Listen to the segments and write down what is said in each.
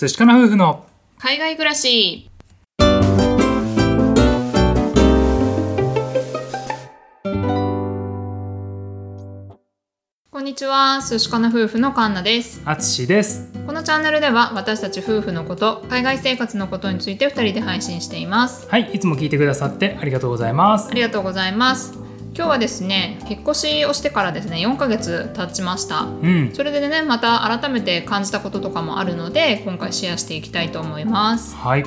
寿司かな夫婦の海外暮らし。こんにちは。寿司かな夫婦のカンナです。あつしです。このチャンネルでは私たち夫婦のこと海外生活のことについて2人で配信しています。はいいつも聞いてくださってありがとうございます。ありがとうございます今日はですね引っ越しをしてからですね4ヶ月経ちました。うん。それでねまた改めて感じたこととかもあるので今回シェアしていきたいと思います。はい。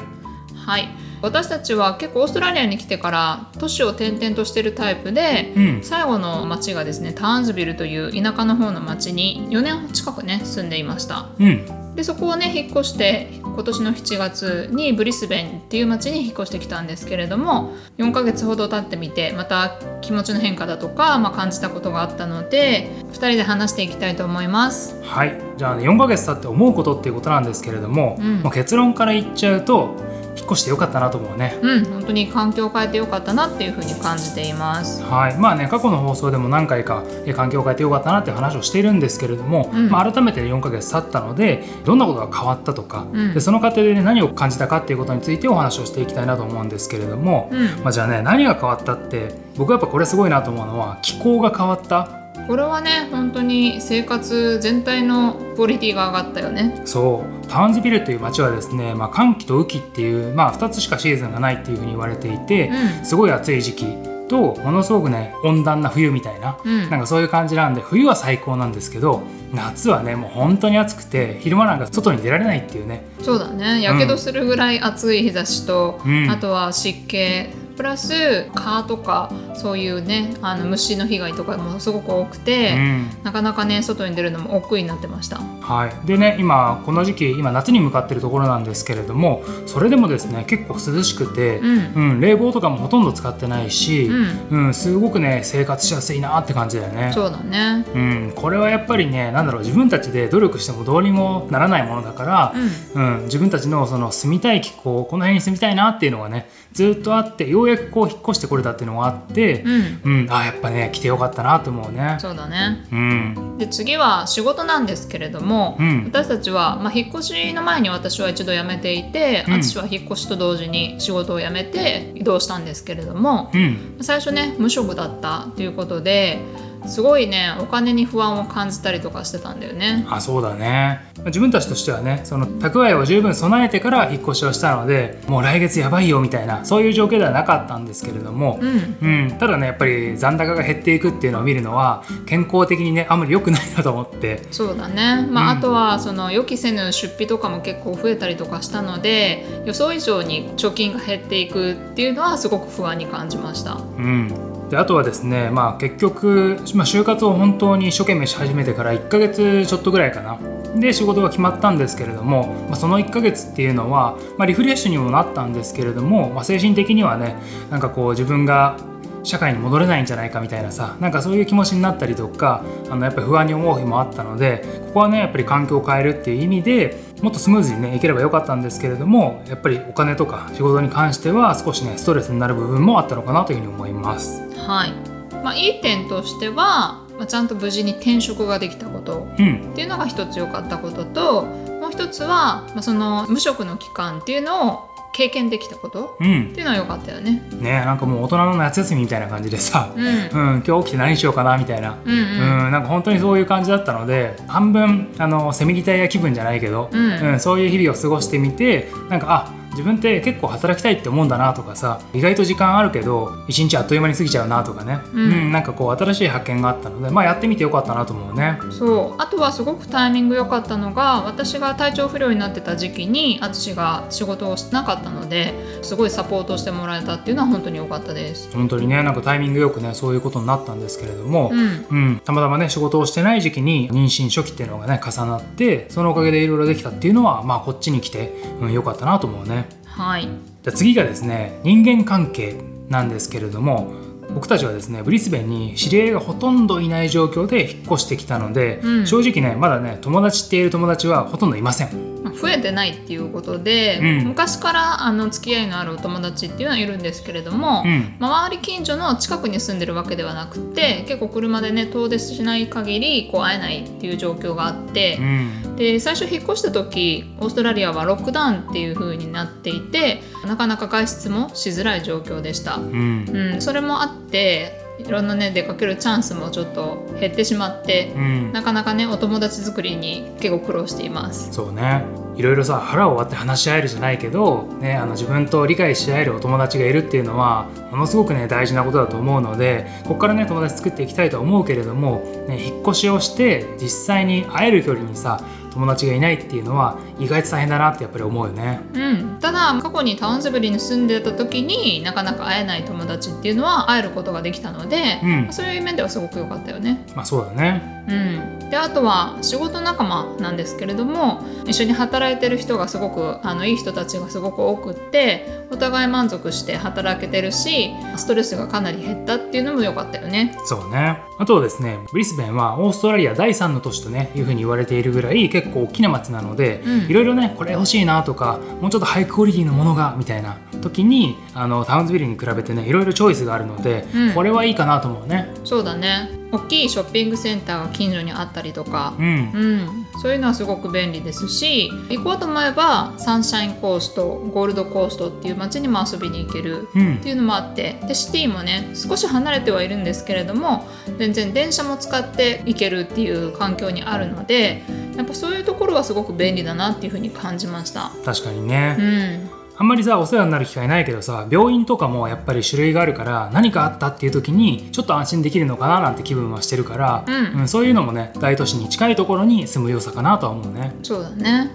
はい。私たちは結構オーストラリアに来てから都市を転々としてるタイプで、うん。最後の町がですねターンズビルという田舎の方の町に4年近くね住んでいました。うんでそこをね引っ越して今年の7月にブリスベンっていう町に引っ越してきたんですけれども4ヶ月ほど経ってみてまた気持ちの変化だとか、まあ、感じたことがあったので2人で話していきたいと思います。はい。じゃあね4ヶ月経って思うことっていうことなんですけれども、うん。まあ結論から言っちゃうと引っ越してよかったなと思うね。うん本当に環境を変えてよかったなっていうふうに感じています。はい。まあね過去の放送でも何回かえ環境を変えてよかったなっていう話をしているんですけれども、うん。まあ、改めて4ヶ月経ったのでどんなことが変わったとか、うん。でその過程で、ね、何を感じたかっていうことについてお話をしていきたいなと思うんですけれども、うん。まあ、じゃあね何が変わったって僕はやっぱこれすごいなと思うのは気候が変わったこれはね本当に生活全体のクオリティが上がったよね。そう。タウンズビルという街はですね、まあ、寒気と雨季っていう、まあ、2つしかシーズンがないっていうふうに言われていて、うすごい暑い時期とものすごくね温暖な冬みたいな、うん。なんかそういう感じなんで冬は最高なんですけど夏はねもう本当に暑くて昼間なんか外に出られないっていうね。そうだね。やけどするぐらい暑い日差しと、うん。あとは湿気プラス蚊とかそういうねあの虫の被害とかもすごく多くて、うん。なかなかね外に出るのも億劫になってました。はい、でね今この時期今夏に向かってるところなんですけれどもそれでもですね結構涼しくて、うん。うん冷房とかもほとんど使ってないし、ううんすごくね生活しやすいなって感じだよね。そうだね。うん、これはやっぱりねなんだろう自分たちで努力してもどうにもならないものだから、うん自分たちのその住みたい気候この辺に住みたいなっていうのがねずっとあってようやくこう引っ越してこれたっていうのがあって、うん。うん。あやっぱね来てよかったなと思うね。そうだね。うん。で次は仕事なんですけれども、うん。私たちは、まあ、引っ越しの前に私は一度辞めていて、うん。私は引っ越しと同時に仕事を辞めて移動したんですけれども、うん。最初ね無職だったということですごいねお金に不安を感じたりとかしてたんだよね。あそうだね。自分たちとしてはねその蓄えを十分備えてから引っ越しをしたのでもう来月やばいよみたいなそういう状況ではなかったんですけれども、うん。うん、ただねやっぱり残高が減っていくっていうのを見るのは健康的にねあんまり良くないなと思って。そうだね、まあうん。あとはその予期せぬ出費とかも結構増えたりとかしたので予想以上に貯金が減っていくっていうのはすごく不安に感じました。うんであとはですね、まあ、結局、まあ、就活を本当に一生懸命し始めてから1ヶ月ちょっとぐらいかな。で仕事が決まったんですけれども、まあ、その1ヶ月っていうのは、まあ、リフレッシュにもなったんですけれども、まあ、精神的にはねなんかこう自分が社会に戻れないんじゃないかみたいなさなんかそういう気持ちになったりとかあのやっぱり不安に思う日もあったのでここはねやっぱり環境を変えるっていう意味でもっとスムーズにねいければよかったんですけれどもやっぱりお金とか仕事に関しては少しねストレスになる部分もあったのかなというふうに思います。はい。まあ、いい点としては、まあ、ちゃんと無事に転職ができたこと。うん。っていうのが一つ良かったことともう一つは、まあ、その無職の期間っていうのを経験できたこと？うん。っていうのは良かったよね。ねなんかもう大人の夏休みみたいな感じでさ、うん。うん、今日起きて何しようかなみたいな、うんうん。うんなんか本当にそういう感じだったので半分あのセミリタイア気分じゃないけど、うんそういう日々を過ごしてみてなんかあ自分って結構働きたいって思うんだなとかさ意外と時間あるけど一日あっという間に過ぎちゃうなとかね、うん。なんかこう新しい発見があったので、まあ、やってみてよかったなと思うね。そう。あとはすごくタイミング良かったのが私が体調不良になってた時期に淳が仕事をしてなかったのですごいサポートしてもらえたっていうのは本当に良かったです。本当にねなんかタイミングよくねそういうことになったんですけれども、うん。うん、たまたまね仕事をしてない時期に妊娠初期っていうのがね重なってそのおかげでいろいろできたっていうのはまあこっちに来てうん良かったなと思うねはい。じゃあ次がですね人間関係なんですけれども僕たちはですねブリスベンに知り合いがほとんどいない状況で引っ越してきたので、うん。正直ねまだね友達って言える友達はほとんどいません。まあ増えてないっていうことで、うん。昔からあの付き合いのあるお友達っていうのはいるんですけれども、うん。まあ周り近所の近くに住んでるわけではなくて結構車でね遠出しない限りこう会えないっていう状況があってう、んで最初引っ越した時オーストラリアはロックダウンっていう風になっていてなかなか外出もしづらい状況でした、うん。うん、それもあっていろんなね出かけるチャンスもちょっと減ってしまってうん。なかなかねお友達作りに結構苦労しています。そうね。いろいろさ腹を割って話し合えるじゃないけど、ね、あの自分と理解し合えるお友達がいるっていうのはものすごくね大事なことだと思うのでここからね友達作っていきたいとは思うけれども、ね、引っ越しをして実際に会える距離にさ友達がいないっていうのは意外と大変だなってやっぱり思うよね。うん、ただ過去にタウンズブリに住んでた時になかなか会えない友達っていうのは会えることができたので、うんそういう面ではすごく良かったよね。まあそうだね。うん、であとは仕事仲間なんですけれども一緒に働いてる人がすごくあのいい人たちがすごく多くってお互い満足して働けてるしストレスがかなり減ったっていうのも良かったよね。そうね。あとはですね、ブリスベンはオーストラリア第3の都市とね、いうふうに言われているぐらい結構大きな街なので、うん。いろいろね、これ欲しいなとか、もうちょっとハイクオリティのものが、みたいな時に、あの、タウンズビルに比べてね、いろいろチョイスがあるので、うん。これはいいかなと思うね。そうだね。大きいショッピングセンターが近所にあったりとか。うん。うん、そういうのはすごく便利ですし行こうと思えばサンシャインコーストゴールドコーストっていう街にも遊びに行けるうん。っていうのもあってでシティもね少し離れてはいるんですけれども全然電車も使って行けるっていう環境にあるのでやっぱそういうところはすごく便利だなっていうふうに感じました。確かにね。うんあんまりさお世話になる機会ないけどさ病院とかもやっぱり種類があるから何かあったっていう時にちょっと安心できるのかななんて気分はしてるから、うんそういうのもね大都市に近いところに住む良さかなとは思うね。そうだね、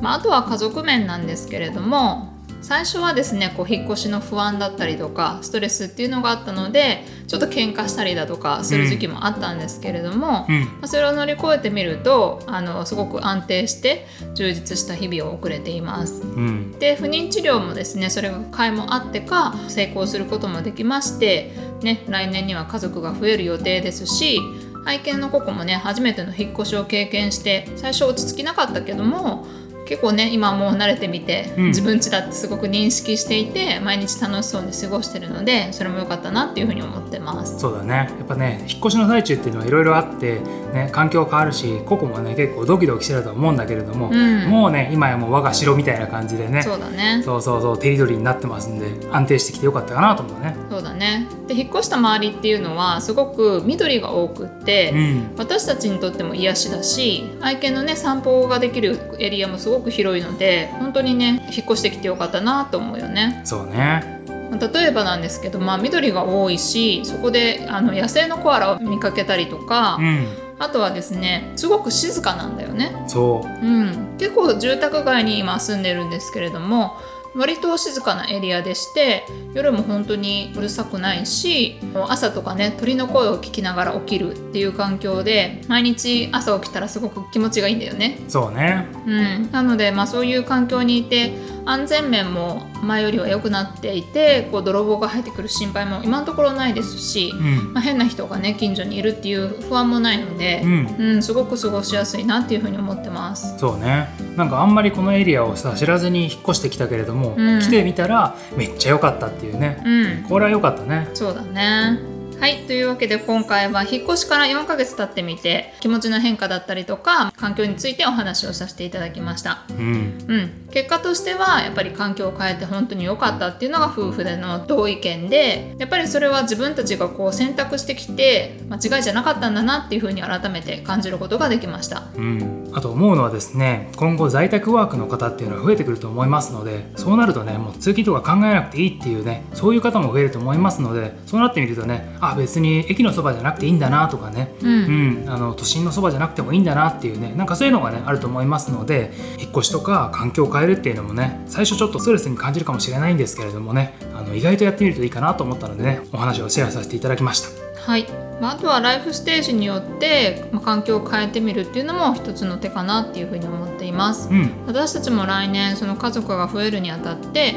まあ、あとは家族面なんですけれども最初はですねこう引っ越しの不安だったりとかストレスっていうのがあったのでちょっと喧嘩したりだとかする時期もあったんですけれども、うん。まあそれを乗り越えてみるとあのすごく安定して充実した日々を送れています。うん。で不妊治療もですねそれが甲斐もあってか成功することもできまして、ね、来年には家族が増える予定ですし愛犬のココもね初めての引っ越しを経験して最初落ち着きなかったけども結構ね今はもう慣れてみて、うん。自分家だってすごく認識していて毎日楽しそうに過ごしてるのでそれも良かったなっていうふうに思ってます。そうだね。やっぱね引っ越しの最中っていうのはいろいろあって、ね、環境変わるしココもね結構ドキドキしてると思うんだけれども、うん。もうね今やもう我が城みたいな感じでね。そうだね。そうそうそうテリトリーになってますんで安定してきてよかったかなと思うね。そうだねで引っ越した周りっていうのはすごく緑が多くって、うん。私たちにとっても癒しだし愛犬のね散歩ができるエリアもすごく広いので本当にね引っ越してきてよかったなと思うよね。そうね。例えばなんですけど、まあ、緑が多いしそこであの野生のコアラを見かけたりとか、うん。あとはですねすごく静かなんだよね。そう。うん、結構住宅街に今住んでるんですけれども割と静かなエリアでして夜も本当にうるさくないし朝とかね鳥の声を聞きながら起きるっていう環境で毎日朝起きたらすごく気持ちがいいんだよね。そうねうん、なので、まあ、そういう環境にいて安全面も前よりは良くなっていてこう泥棒が入ってくる心配も今のところないですし、うん。まあ、変な人がね近所にいるっていう不安もないのでう、ん。うん、すごく過ごしやすいなっていうふうに思ってます。そうね。なんかあんまりこのエリアをさ知らずに引っ越してきたけれども、うん。来てみたらめっちゃ良かったっていうね。うん、これは良かったね。そうだね。はいというわけで今回は引っ越しから4ヶ月経ってみて気持ちの変化だったりとか環境についてお話をさせていただきました。うん。うん、結果としてはやっぱり環境を変えて本当に良かったっていうのが夫婦での同意見でやっぱりそれは自分たちがこう選択してきて間違いじゃなかったんだなっていうふうに改めて感じることができました。うん、あと思うのはですね今後在宅ワークの方っていうのは増えてくると思いますのでそうなるとねもう通勤とか考えなくていいっていうねそういう方も増えると思いますのでそうなってみるとねあ別に駅のそばじゃなくていいんだなとかね、うん。うん、あの都心のそばじゃなくてもいいんだなっていうねなんかそういうのがねあると思いますので引っ越しとか環境を変えるっていうのもね最初ちょっとストレスに感じるかもしれないんですけれどもねあの意外とやってみるといいかなと思ったのでねお話をシェアさせていただきました。はい、まあ、あとはライフステージによって、まあ、環境を変えてみるっていうのも一つの手かなっていうふうに思っています。うん私たちも来年その家族が増えるにあたって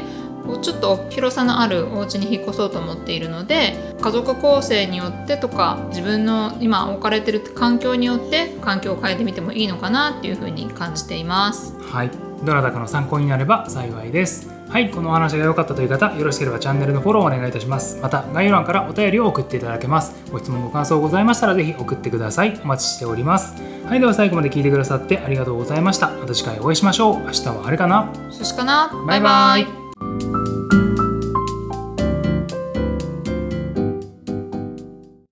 ちょっと広さのあるお家に引っ越そうと思っているので家族構成によってとか自分の今置かれてる環境によって環境を変えてみてもいいのかなっていうふうに感じています。はい、どなたかの参考になれば幸いです。はい、このお話が良かったという方、よろしければチャンネルのフォローをお願いいたします。また、概要欄からお便りを送っていただけます。ご質問、ご感想ございましたら、ぜひ送ってください。お待ちしております。はいでは最後まで聞いてくださってありがとうございましたまた次回お会いしましょう明日はあれかな？寿司かな？バイバイ